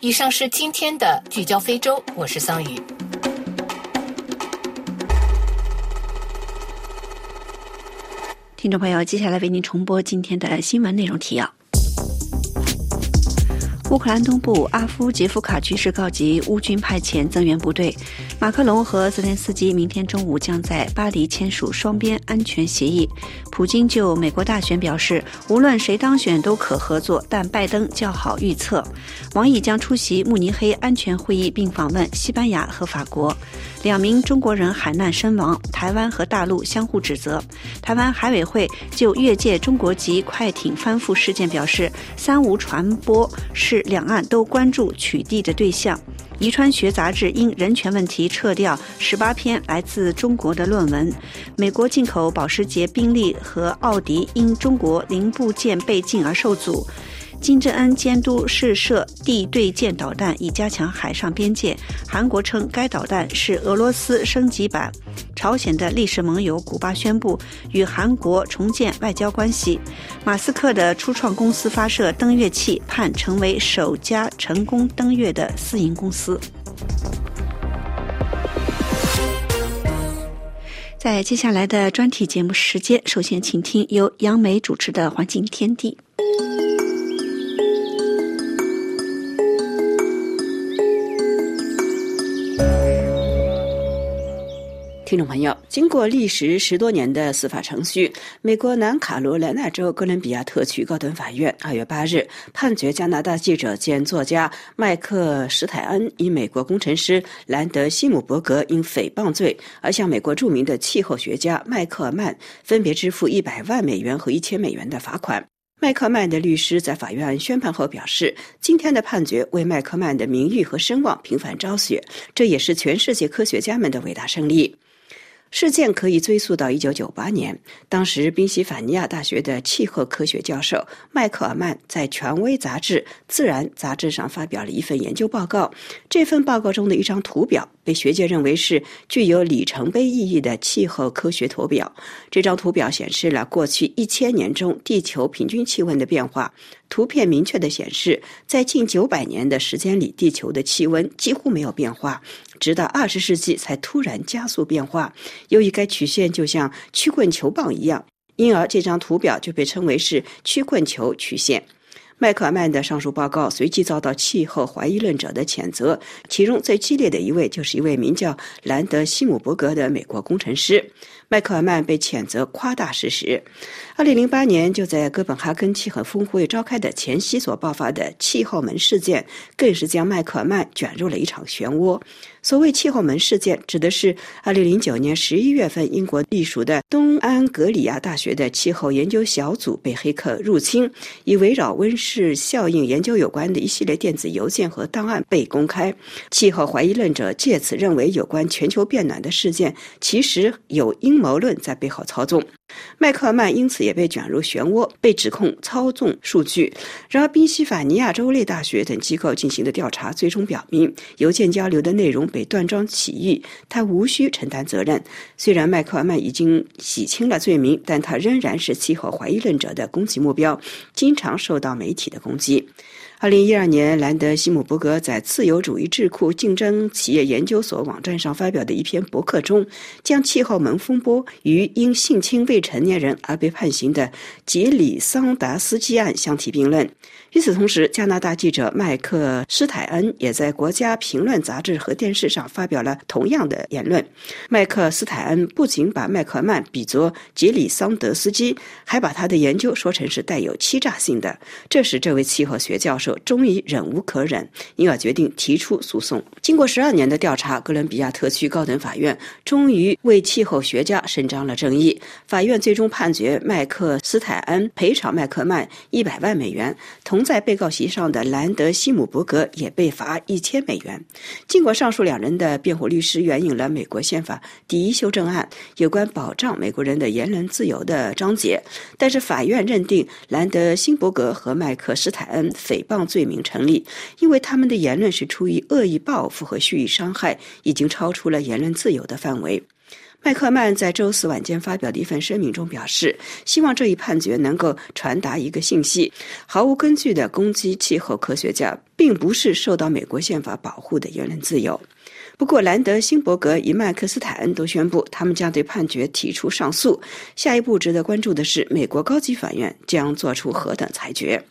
以上是今天的聚焦非洲，我是桑宇。听众朋友，接下来为您重播今天的新闻内容提要。乌克兰东部阿夫杰夫卡局势告急，乌军派遣增援部队。马克龙和泽连斯基明天中午将在巴黎签署双边安全协议。普京就美国大选表示，无论谁当选都可合作，但拜登较好预测。王毅将出席慕尼黑安全会议，并访问西班牙和法国。两名中国人海难身亡，台湾和大陆相互指责。台湾海委会就越界中国籍快艇翻覆事件表示，三无传播是 两岸都关注取缔的对象。遗传学杂志因人权问题撤掉十八篇来自中国的论文。美国进口保时捷、宾利和奥迪因中国零部件被禁而受阻。金正恩监督试射地对舰导弹，以加强海上边界。韩国称该导弹是俄罗斯升级版。朝鲜的历史盟友古巴宣布与韩国重建外交关系。马斯克的初创公司发射登月器，盼成为首家成功登月的私营公司。在接下来的专题节目时间，首先请听由杨梅主持的《环境天地》。听众朋友，经过历时十多年的司法程序，美国南卡罗来纳州哥伦比亚特区高等法院二月八日判决加拿大记者兼作家麦克史泰恩以美国工程师兰德西姆伯格因诽谤罪而向美国著名的气候学家麦克曼分别支付一百万美元和一千美元的罚款。麦克曼的律师在法院宣判后表示，今天的判决为麦克曼的名誉和声望平反昭雪，这也是全世界科学家们的伟大胜利。事件可以追溯到一九九八年，当时宾夕法尼亚大学的气候科学教授迈克尔曼在权威杂志《自然》杂志上发表了一份研究报告。这份报告中的一张图表被学界认为是具有里程碑意义的气候科学图表。这张图表显示了过去一千年中地球平均气温的变化。图片明确的显示，在近九百年的时间里，地球的气温几乎没有变化，直到二十世纪才突然加速变化。由于该曲线就像曲棍球棒一样，因而这张图表就被称为是曲棍球曲线。麦克尔曼的上述报告随即遭到气候怀疑论者的谴责，其中最激烈的一位就是一位名叫兰德西姆伯格的美国工程师。麦克尔曼被谴责夸大事实。二零零八年，就在哥本哈根气候峰会召开的前夕所爆发的气候门事件，更是将麦克尔曼卷入了一场漩涡。所谓气候门事件，指的是二零零九年十一月份，英国隶属的东安格里亚大学的气候研究小组被黑客入侵，以围绕温室效应研究有关的一系列电子邮件和档案被公开。气候怀疑论者借此认为，有关全球变暖的事件其实有阴谋论在背后操纵。麦克尔曼因此也被卷入漩涡，被指控操纵数据。然而，宾夕法尼亚州立大学等机构进行的调查最终表明，邮件交流的内容被断章取义，他无需承担责任。虽然麦克尔曼已经洗清了罪名，但他仍然是气候怀疑论者的攻击目标，经常受到媒体的攻击。二零一二年，兰德西姆伯格在自由主义智库竞争企业研究所网站上发表的一篇博客中，将气候门风波与因性侵未成年人而被判刑的杰里桑达斯基案相提并论。与此同时，加拿大记者麦克施泰恩也在《国家评论》杂志和电视上发表了同样的言论。麦克斯泰恩不仅把麦克曼比作杰里桑德斯基，还把他的研究说成是带有欺诈性的，这使这位气候学教授终于忍无可忍，因而决定提出诉讼。经过十二年的调查，哥伦比亚特区高等法院终于为气候学家伸张了正义。法院最终判决麦克斯泰恩赔偿麦克曼一百万美元，同。在被告席上的兰德西姆伯格也被罚一千美元。尽管上述两人的辩护律师援引了美国宪法第一修正案有关保障美国人的言论自由的章节，但是法院认定兰德辛伯格和麦克斯泰恩诽谤罪名成立，因为他们的言论是出于恶意报复和蓄意伤害，已经超出了言论自由的范围。麦克曼在周四晚间发表的一份声明中表示，希望这一判决能够传达一个信息：毫无根据的攻击气候科学家，并不是受到美国宪法保护的言论自由。不过，兰德、辛伯格与麦克斯坦恩都宣布，他们将对判决提出上诉。下一步值得关注的是，美国高级法院将做出何等裁决。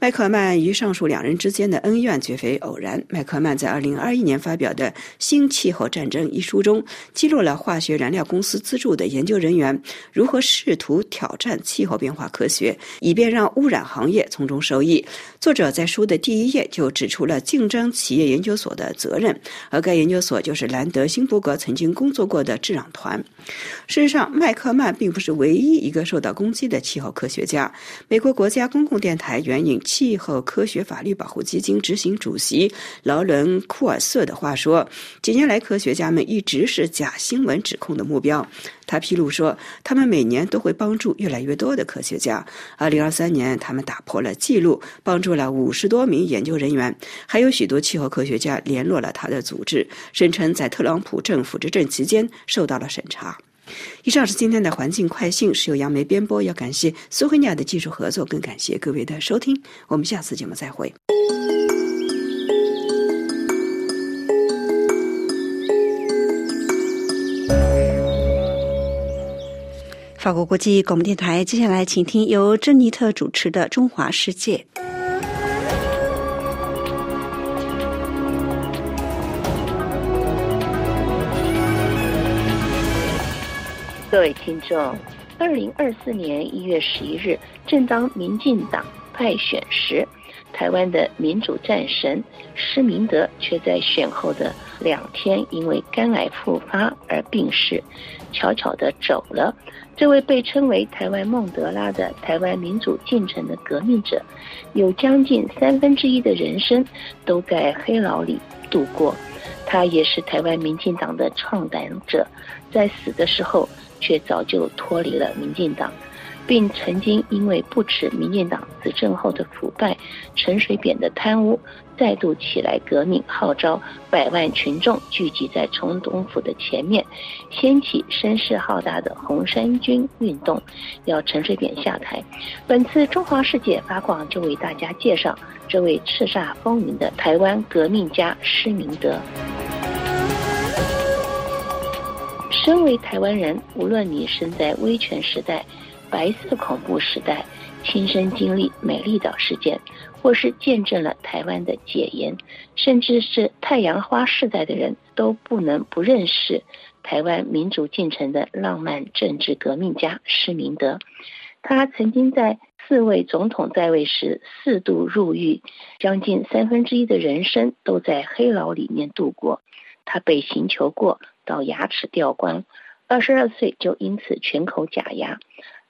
麦克曼与上述两人之间的恩怨绝非偶然。麦克曼在2021年发表的《新气候战争》一书中，记录了化学燃料公司资助的研究人员如何试图挑战气候变化科学，以便让污染行业从中受益。作者在书的第一页就指出了竞争企业研究所的责任，而该研究所就是兰德辛伯格曾经工作过的智囊团。事实上，麦克曼并不是唯一一个受到攻击的气候科学家。美国国家公共电台援引。气候科学法律保护基金执行主席劳伦·库尔瑟的话说：“几年来，科学家们一直是假新闻指控的目标。”他披露说，他们每年都会帮助越来越多的科学家。2023年，他们打破了记录，帮助了五十多名研究人员，还有许多气候科学家联络了他的组织，声称在特朗普政府执政期间受到了审查。以上是今天的环境快讯，是由杨梅编播。要感谢苏菲尼亚的技术合作，更感谢各位的收听。我们下次节目再会。法国国际广播电台，接下来请听由珍妮特主持的《中华世界》。各位听众，二零二四年一月十一日，正当民进党派选时，台湾的民主战神施明德却在选后的两天因为肝癌复发而病逝，悄悄地走了。这位被称为台湾孟德拉的台湾民主进程的革命者，有将近三分之一的人生都在黑牢里度过。他也是台湾民进党的创党者，在死的时候却早就脱离了民进党。并曾经因为不耻民进党执政后的腐败、陈水扁的贪污，再度起来革命，号召百万群众聚集在总统府的前面，掀起声势浩大的红衫军运动，要陈水扁下台。本次中华世界发广就为大家介绍这位叱咤风云的台湾革命家施明德。身为台湾人，无论你身在威权时代。白色恐怖时代，亲身经历美丽岛事件，或是见证了台湾的解严，甚至是太阳花世代的人，都不能不认识台湾民主进程的浪漫政治革命家施明德。他曾经在四位总统在位时四度入狱，将近三分之一的人生都在黑牢里面度过。他被刑求过，到牙齿掉光，二十二岁就因此全口假牙。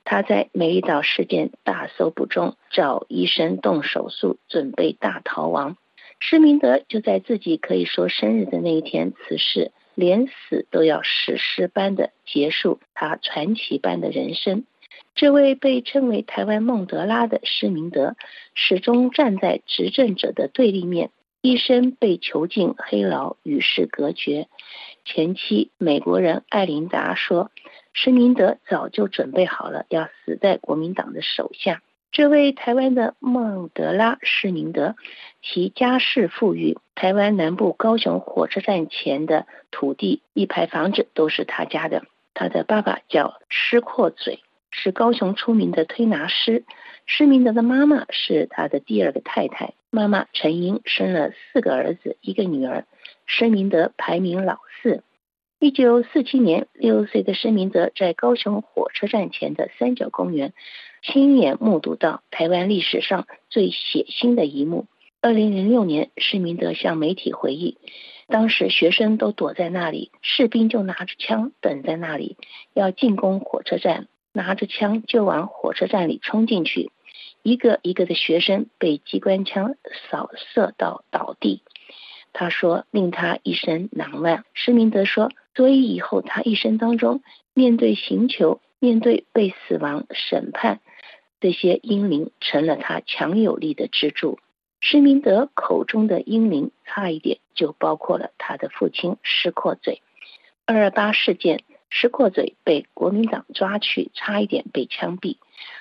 他在美丽岛事件大搜捕中找医生动手术，准备大逃亡。施明德就在自己可以说生日的那一天辞世，连死都要史诗般的结束他传奇般的人生。这位被称为台湾孟德拉的施明德，始终站在执政者的对立面，一生被囚禁黑牢，与世隔绝。前妻美国人艾琳达说。施明德早就准备好了，要死在国民党的手下。这位台湾的孟德拉施明德，其家世富裕，台湾南部高雄火车站前的土地一排房子都是他家的。他的爸爸叫施阔嘴，是高雄出名的推拿师。施明德的妈妈是他的第二个太太，妈妈陈英生了四个儿子，一个女儿。施明德排名老四。一九四七年，六岁的施明德在高雄火车站前的三角公园，亲眼目睹到台湾历史上最血腥的一幕。二零零六年，施明德向媒体回忆，当时学生都躲在那里，士兵就拿着枪等在那里，要进攻火车站，拿着枪就往火车站里冲进去，一个一个的学生被机关枪扫射到倒地。他说，令他一生难忘。施明德说。所以以后他一生当中，面对刑求，面对被死亡审判，这些英灵成了他强有力的支柱。施明德口中的英灵，差一点就包括了他的父亲施阔嘴。二二八事件，施阔嘴被国民党抓去，差一点被枪毙。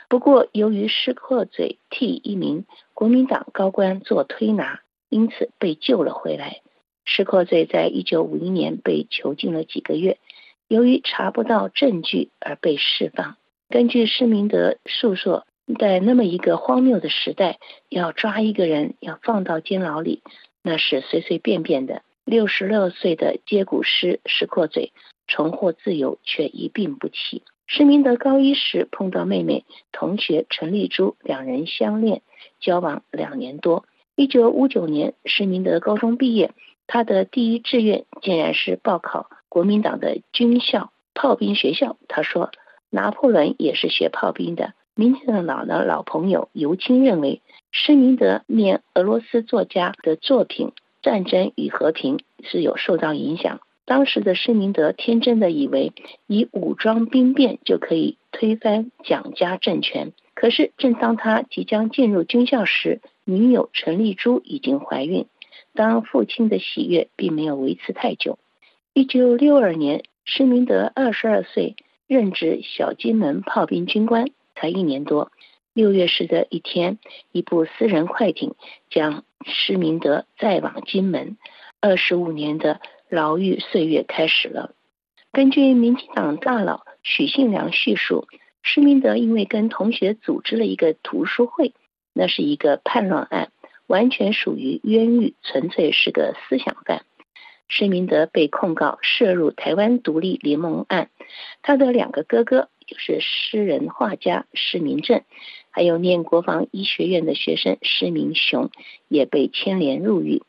不过由于施阔嘴替一名国民党高官做推拿，因此被救了回来。施阔嘴在一九五一年被囚禁了几个月，由于查不到证据而被释放。根据施明德述说，在那么一个荒谬的时代，要抓一个人要放到监牢里，那是随随便便的。六十六岁的接骨师施阔嘴重获自由，却一病不起。施明德高一时碰到妹妹同学陈丽珠，两人相恋，交往两年多。一九五九年，施明德高中毕业。他的第一志愿竟然是报考国民党的军校炮兵学校。他说，拿破仑也是学炮兵的。民进党的老朋友尤青认为，施明德念俄罗斯作家的作品《战争与和平》是有受到影响。当时的施明德天真的以为，以武装兵变就可以推翻蒋家政权。可是，正当他即将进入军校时，女友陈丽珠已经怀孕。当父亲的喜悦并没有维持太久。一九六二年，施明德二十二岁，任职小金门炮兵军官，才一年多。六月时的一天，一部私人快艇将施明德载往金门。二十五年的牢狱岁月开始了。根据民进党大佬许信良叙述，施明德因为跟同学组织了一个图书会，那是一个叛乱案。完全属于冤狱，纯粹是个思想犯。施明德被控告涉入台湾独立联盟案，他的两个哥哥就是诗人画家施明正，还有念国防医学院的学生施明雄，也被牵连入狱。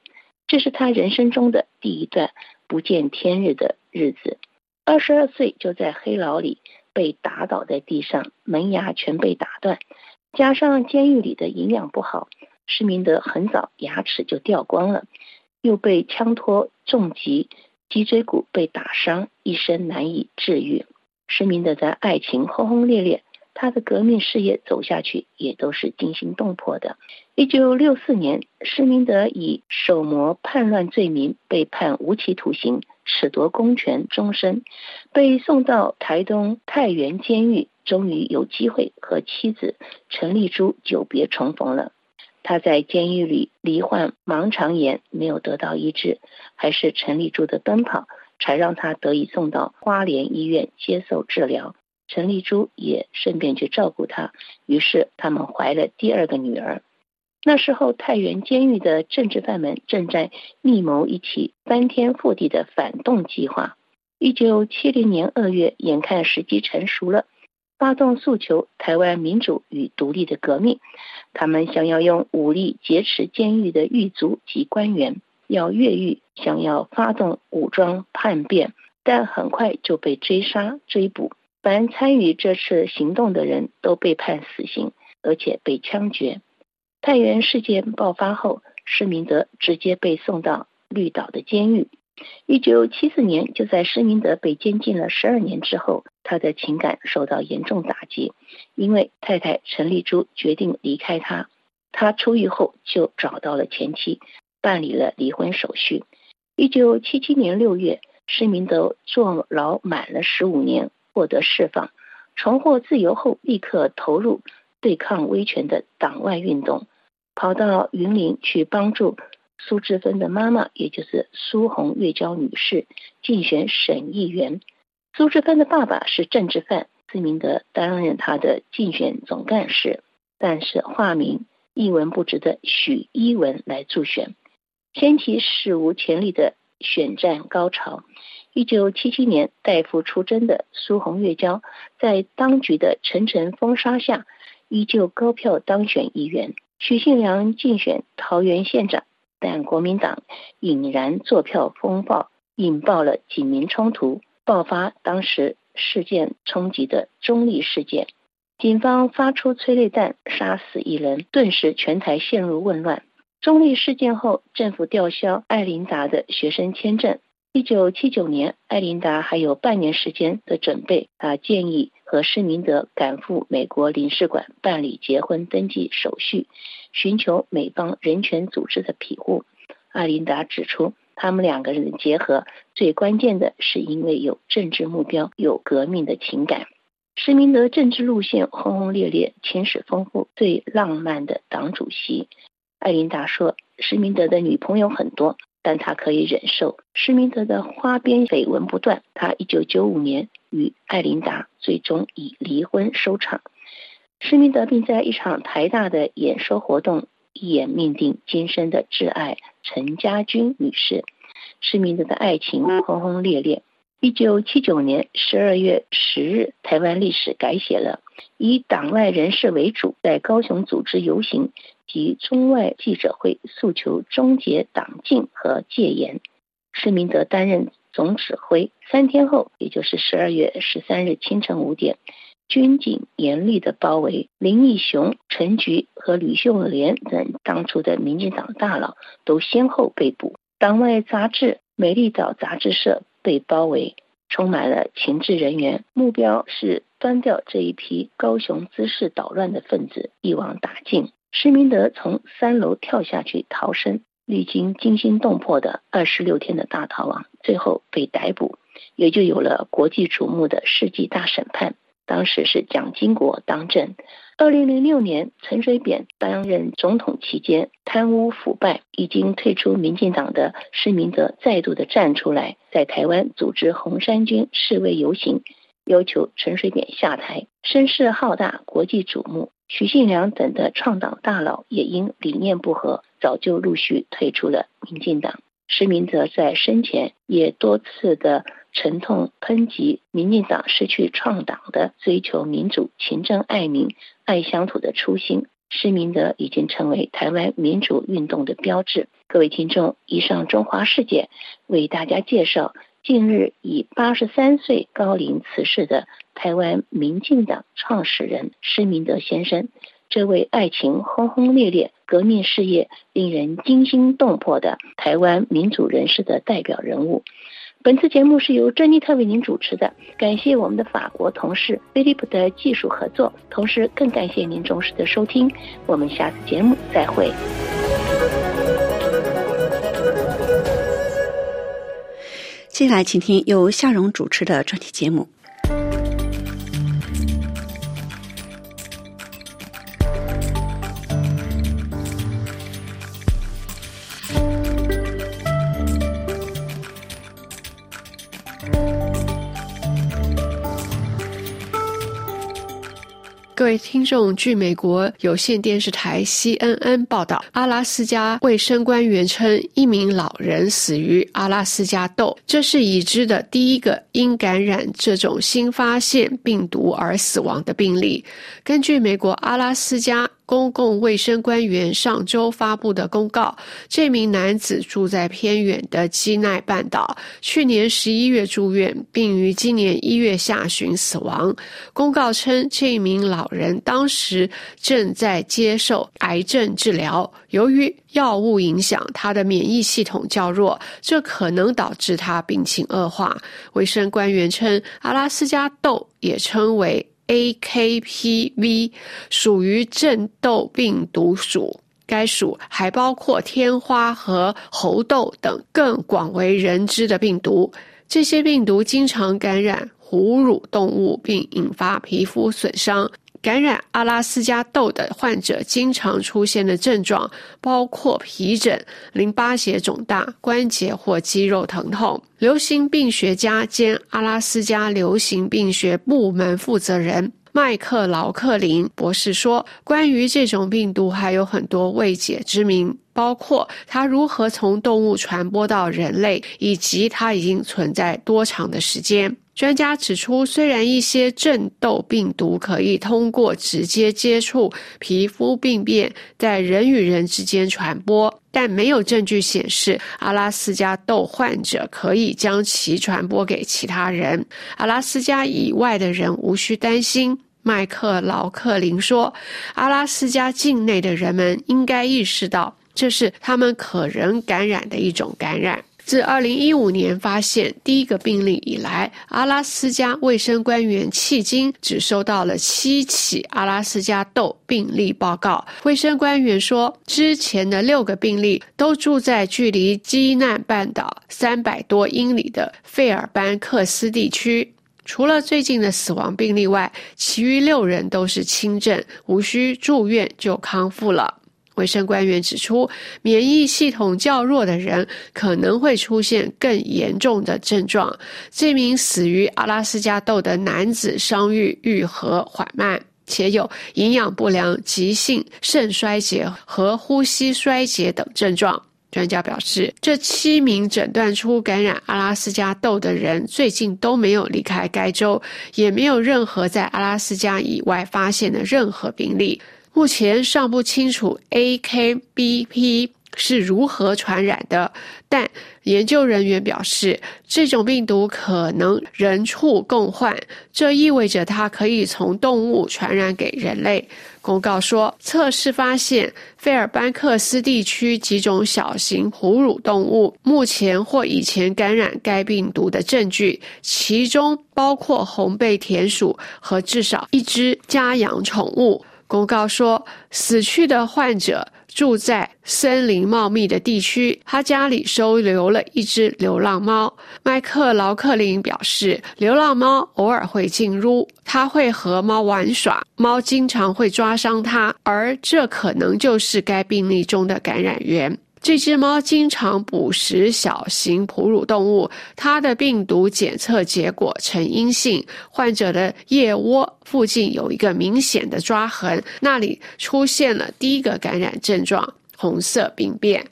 这是他人生中的第一段不见天日的日子。二十二岁就在黑牢里被打倒在地上，门牙全被打断，加上监狱里的营养不好，施明德很早牙齿就掉光了，又被枪托重击，脊椎骨被打伤，一生难以治愈。施明德在爱情轰轰烈烈。他的革命事业走下去也都是惊心动魄的。一九六四年，施明德以手谋叛乱罪名被判无期徒刑，褫夺公权终身，被送到台东太原监狱，终于有机会和妻子陈丽珠久别重逢了。他在监狱里罹患盲肠炎，没有得到医治，还是陈丽珠的奔跑，才让他得以送到花莲医院接受治疗。陈丽珠也顺便去照顾他，于是他们怀了第二个女儿。那时候，太原监狱的政治犯们正在密谋一起翻天覆地的反动计划。一九七零年二月，眼看时机成熟了，发动诉求台湾民主与独立的革命。他们想要用武力劫持监狱的狱卒及官员，要越狱，想要发动武装叛变，但很快就被追杀追捕。凡参与这次行动的人都被判死刑，而且被枪决。太原事件爆发后，施明德直接被送到绿岛的监狱。一九七四年，就在施明德被监禁了十二年之后，他的情感受到严重打击，因为太太陈丽珠决定离开他。他出狱后就找到了前妻，办理了离婚手续。一九七七年六月，施明德坐牢满了十五年。获得释放，重获自由后，立刻投入对抗威权的党外运动，跑到云林去帮助苏志芬的妈妈，也就是苏红月娇女士竞选省议员。苏志芬的爸爸是政治犯，斯明德担任他的竞选总干事，但是化名一文不值的许一文来助选，掀起史无前例的选战高潮。一九七七年，代父出征的苏红月娇，在当局的层层封杀下，依旧高票当选议员。许信良竞选桃园县长，但国民党引燃坐票风暴，引爆了警民冲突，爆发当时事件冲击的中立事件。警方发出催泪弹，杀死一人，顿时全台陷入混乱。中立事件后，政府吊销艾琳达的学生签证。一九七九年，艾琳达还有半年时间的准备。啊建议和施明德赶赴美国领事馆办理结婚登记手续，寻求美方人权组织的庇护。艾琳达指出，他们两个人的结合最关键的是因为有政治目标，有革命的情感。施明德政治路线轰轰烈烈，情史丰富，最浪漫的党主席。艾琳达说，施明德的女朋友很多。但他可以忍受施明德的花边绯闻不断。他一九九五年与艾琳达最终以离婚收场。施明德并在一场台大的演说活动一眼命定今生的挚爱陈家军女士。施明德的爱情轰轰烈烈。一九七九年十二月十日，台湾历史改写了，以党外人士为主，在高雄组织游行。及中外记者会诉求终结党禁和戒严，施明德担任总指挥。三天后，也就是十二月十三日清晨五点，军警严厉的包围林义雄、陈菊和吕秀莲等当初的民进党大佬，都先后被捕。党外杂志《美丽岛》杂志社被包围，充满了情治人员，目标是端掉这一批高雄滋事捣乱的分子，一网打尽。施明德从三楼跳下去逃生，历经惊心动魄的二十六天的大逃亡，最后被逮捕，也就有了国际瞩目的世纪大审判。当时是蒋经国当政。二零零六年，陈水扁担任总统期间贪污腐败，已经退出民进党的施明德再度的站出来，在台湾组织红衫军示威游行，要求陈水扁下台，声势浩大，国际瞩目。许信良等的创党大佬也因理念不合，早就陆续退出了民进党。施明德在生前也多次的沉痛抨击民进党失去创党的追求民主、勤政爱民、爱乡土的初心。施明德已经成为台湾民主运动的标志。各位听众，以上中华事件为大家介绍近日以八十三岁高龄辞世的台湾民进党创始人施明德先生。这位爱情轰轰烈烈、革命事业令人惊心动魄的台湾民主人士的代表人物。本次节目是由珍妮特为您主持的，感谢我们的法国同事菲利普的技术合作，同时更感谢您忠实的收听。我们下次节目再会。接下来，请听由夏荣主持的专题节目。位听众，据美国有线电视台 CNN 报道，阿拉斯加卫生官员称，一名老人死于阿拉斯加痘，这是已知的第一个因感染这种新发现病毒而死亡的病例。根据美国阿拉斯加。公共卫生官员上周发布的公告，这名男子住在偏远的基奈半岛，去年十一月住院，并于今年一月下旬死亡。公告称，这名老人当时正在接受癌症治疗，由于药物影响，他的免疫系统较弱，这可能导致他病情恶化。卫生官员称，阿拉斯加豆也称为。AKPV 属于正痘病毒属，该属还包括天花和猴痘等更广为人知的病毒。这些病毒经常感染哺乳动物，并引发皮肤损伤。感染阿拉斯加痘的患者经常出现的症状包括皮疹、淋巴结肿大、关节或肌肉疼痛。流行病学家兼阿拉斯加流行病学部门负责人麦克劳克林博士说：“关于这种病毒还有很多未解之谜，包括它如何从动物传播到人类，以及它已经存在多长的时间。”专家指出，虽然一些正痘病毒可以通过直接接触皮肤病变在人与人之间传播，但没有证据显示阿拉斯加痘患者可以将其传播给其他人。阿拉斯加以外的人无需担心，麦克劳克林说：“阿拉斯加境内的人们应该意识到，这是他们可能感染的一种感染。”自2015年发现第一个病例以来，阿拉斯加卫生官员迄今只收到了七起阿拉斯加痘病例报告。卫生官员说，之前的六个病例都住在距离基难半岛三百多英里的费尔班克斯地区。除了最近的死亡病例外，其余六人都是轻症，无需住院就康复了。卫生官员指出，免疫系统较弱的人可能会出现更严重的症状。这名死于阿拉斯加豆的男子伤愈愈合缓慢，且有营养不良、急性肾衰竭和呼吸衰竭等症状。专家表示，这七名诊断出感染阿拉斯加豆的人最近都没有离开该州，也没有任何在阿拉斯加以外发现的任何病例。目前尚不清楚 AKBP 是如何传染的，但研究人员表示，这种病毒可能人畜共患，这意味着它可以从动物传染给人类。公告说，测试发现费尔班克斯地区几种小型哺乳动物目前或以前感染该病毒的证据，其中包括红背田鼠和至少一只家养宠物。公告说，死去的患者住在森林茂密的地区，他家里收留了一只流浪猫。麦克劳克林表示，流浪猫偶尔会进入，他会和猫玩耍，猫经常会抓伤他，而这可能就是该病例中的感染源。这只猫经常捕食小型哺乳动物，它的病毒检测结果呈阴性。患者的腋窝附近有一个明显的抓痕，那里出现了第一个感染症状——红色病变。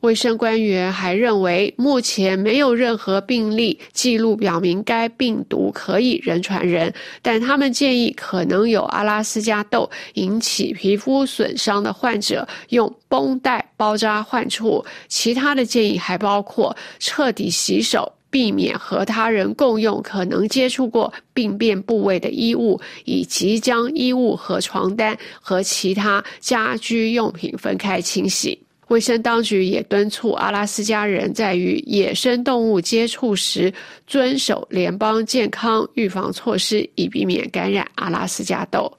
卫生官员还认为，目前没有任何病例记录表明该病毒可以人传人，但他们建议可能有阿拉斯加豆引起皮肤损伤的患者用绷带包扎患处。其他的建议还包括彻底洗手。避免和他人共用可能接触过病变部位的衣物，以及将衣物和床单和其他家居用品分开清洗。卫生当局也敦促阿拉斯加人在与野生动物接触时遵守联邦健康预防措施，以避免感染阿拉斯加豆。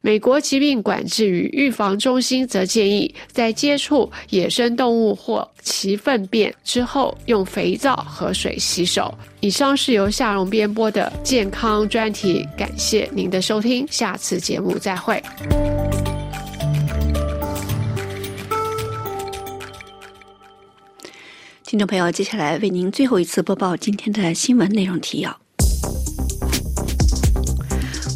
美国疾病管制与预防中心则建议，在接触野生动物或其粪便之后，用肥皂和水洗手。以上是由夏荣编播的健康专题，感谢您的收听，下次节目再会。听众朋友，接下来为您最后一次播报今天的新闻内容提要。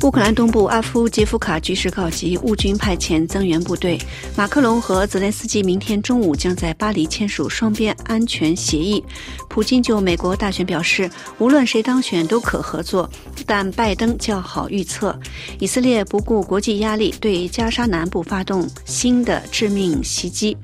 乌克兰东部阿夫杰夫卡局势告急，乌军派遣增援部队。马克龙和泽连斯基明天中午将在巴黎签署双边安全协议。普京就美国大选表示，无论谁当选都可合作，但拜登较好预测。以色列不顾国际压力，对加沙南部发动新的致命袭击。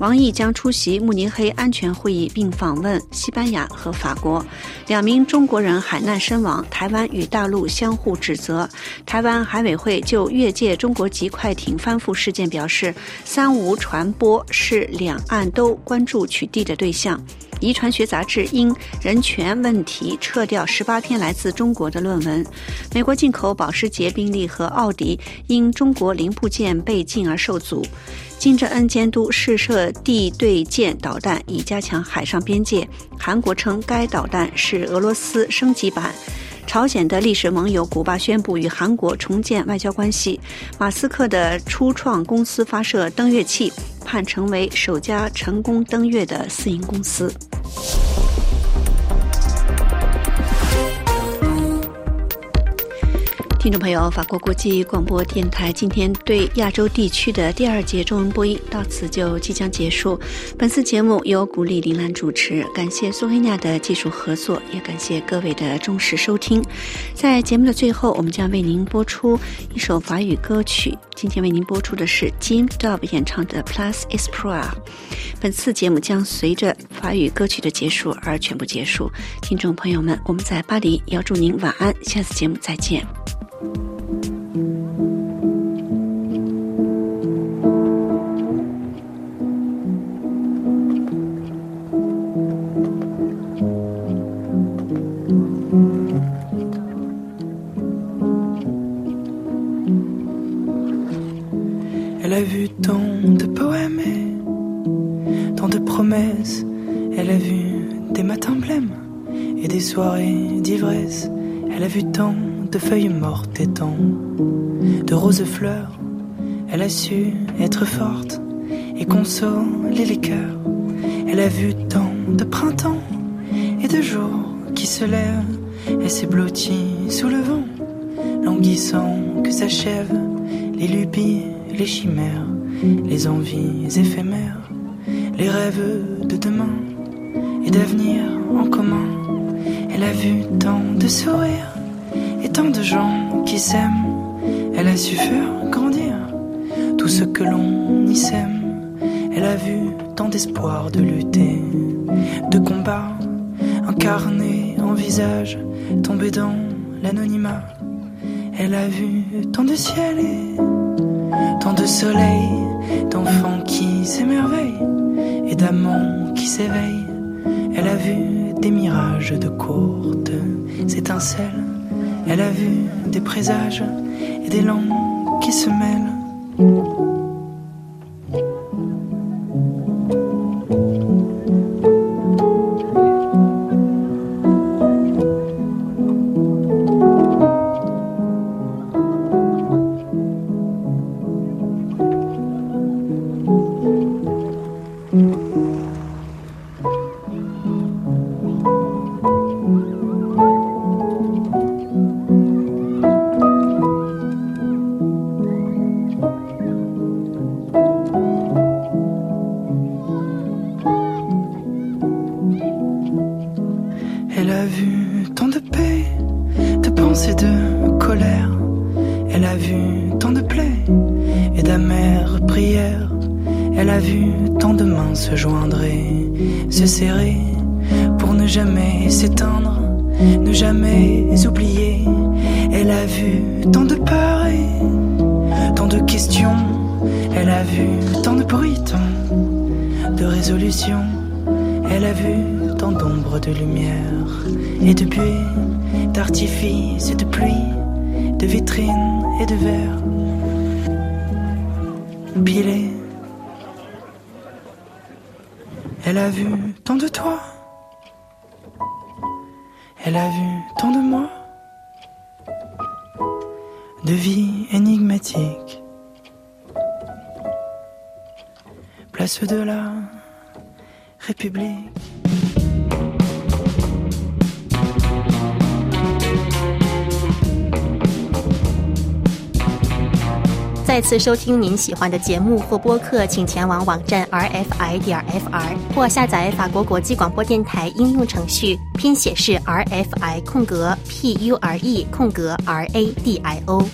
王毅将出席慕尼黑安全会议，并访问西班牙和法国。两名中国人海难身亡，台湾与大陆相互指责。台湾海委会就越界中国籍快艇翻覆事件表示，三无传播是两岸都关注取缔的对象。遗传学杂志因人权问题撤掉十八篇来自中国的论文。美国进口保时捷、宾利和奥迪因中国零部件被禁而受阻。金正恩监督试射地对舰导弹，以加强海上边界。韩国称该导弹是俄罗斯升级版。朝鲜的历史盟友古巴宣布与韩国重建外交关系。马斯克的初创公司发射登月器，盼成为首家成功登月的私营公司。听众朋友，法国国际广播电台今天对亚洲地区的第二节中文播音到此就即将结束。本次节目由古丽琳兰主持，感谢苏菲娜的技术合作，也感谢各位的忠实收听。在节目的最后，我们将为您播出一首法语歌曲。今天为您播出的是 Jim Dob 演唱的《Plus Espoir》。本次节目将随着法语歌曲的结束而全部结束。听众朋友们，我们在巴黎要祝您晚安，下次节目再见。Elle a su être forte et consoler les cœurs. Elle a vu tant de printemps et de jours qui se lèvent. Elle s'est blottie sous le vent, languissant que s'achèvent les lubies, les chimères, les envies éphémères, les rêves de demain et d'avenir en commun. Elle a vu tant de sourires et tant de gens qui s'aiment. Elle a su faire grandir tout ce que l'on y sème. Elle a vu tant d'espoir de lutter, de combat, incarné en visage, tomber dans l'anonymat. Elle a vu tant de ciel et tant de soleil, d'enfants qui s'émerveillent et d'amants qui s'éveillent. Elle a vu des mirages de courtes étincelles elle a vu des présages d'élan qui se mêlent. 收听您喜欢的节目或播客，请前往网站 rfi 点 fr 或下载法国国际广播电台应用程序，拼写是 rfi 空格 p u r e 空格 r a d i o。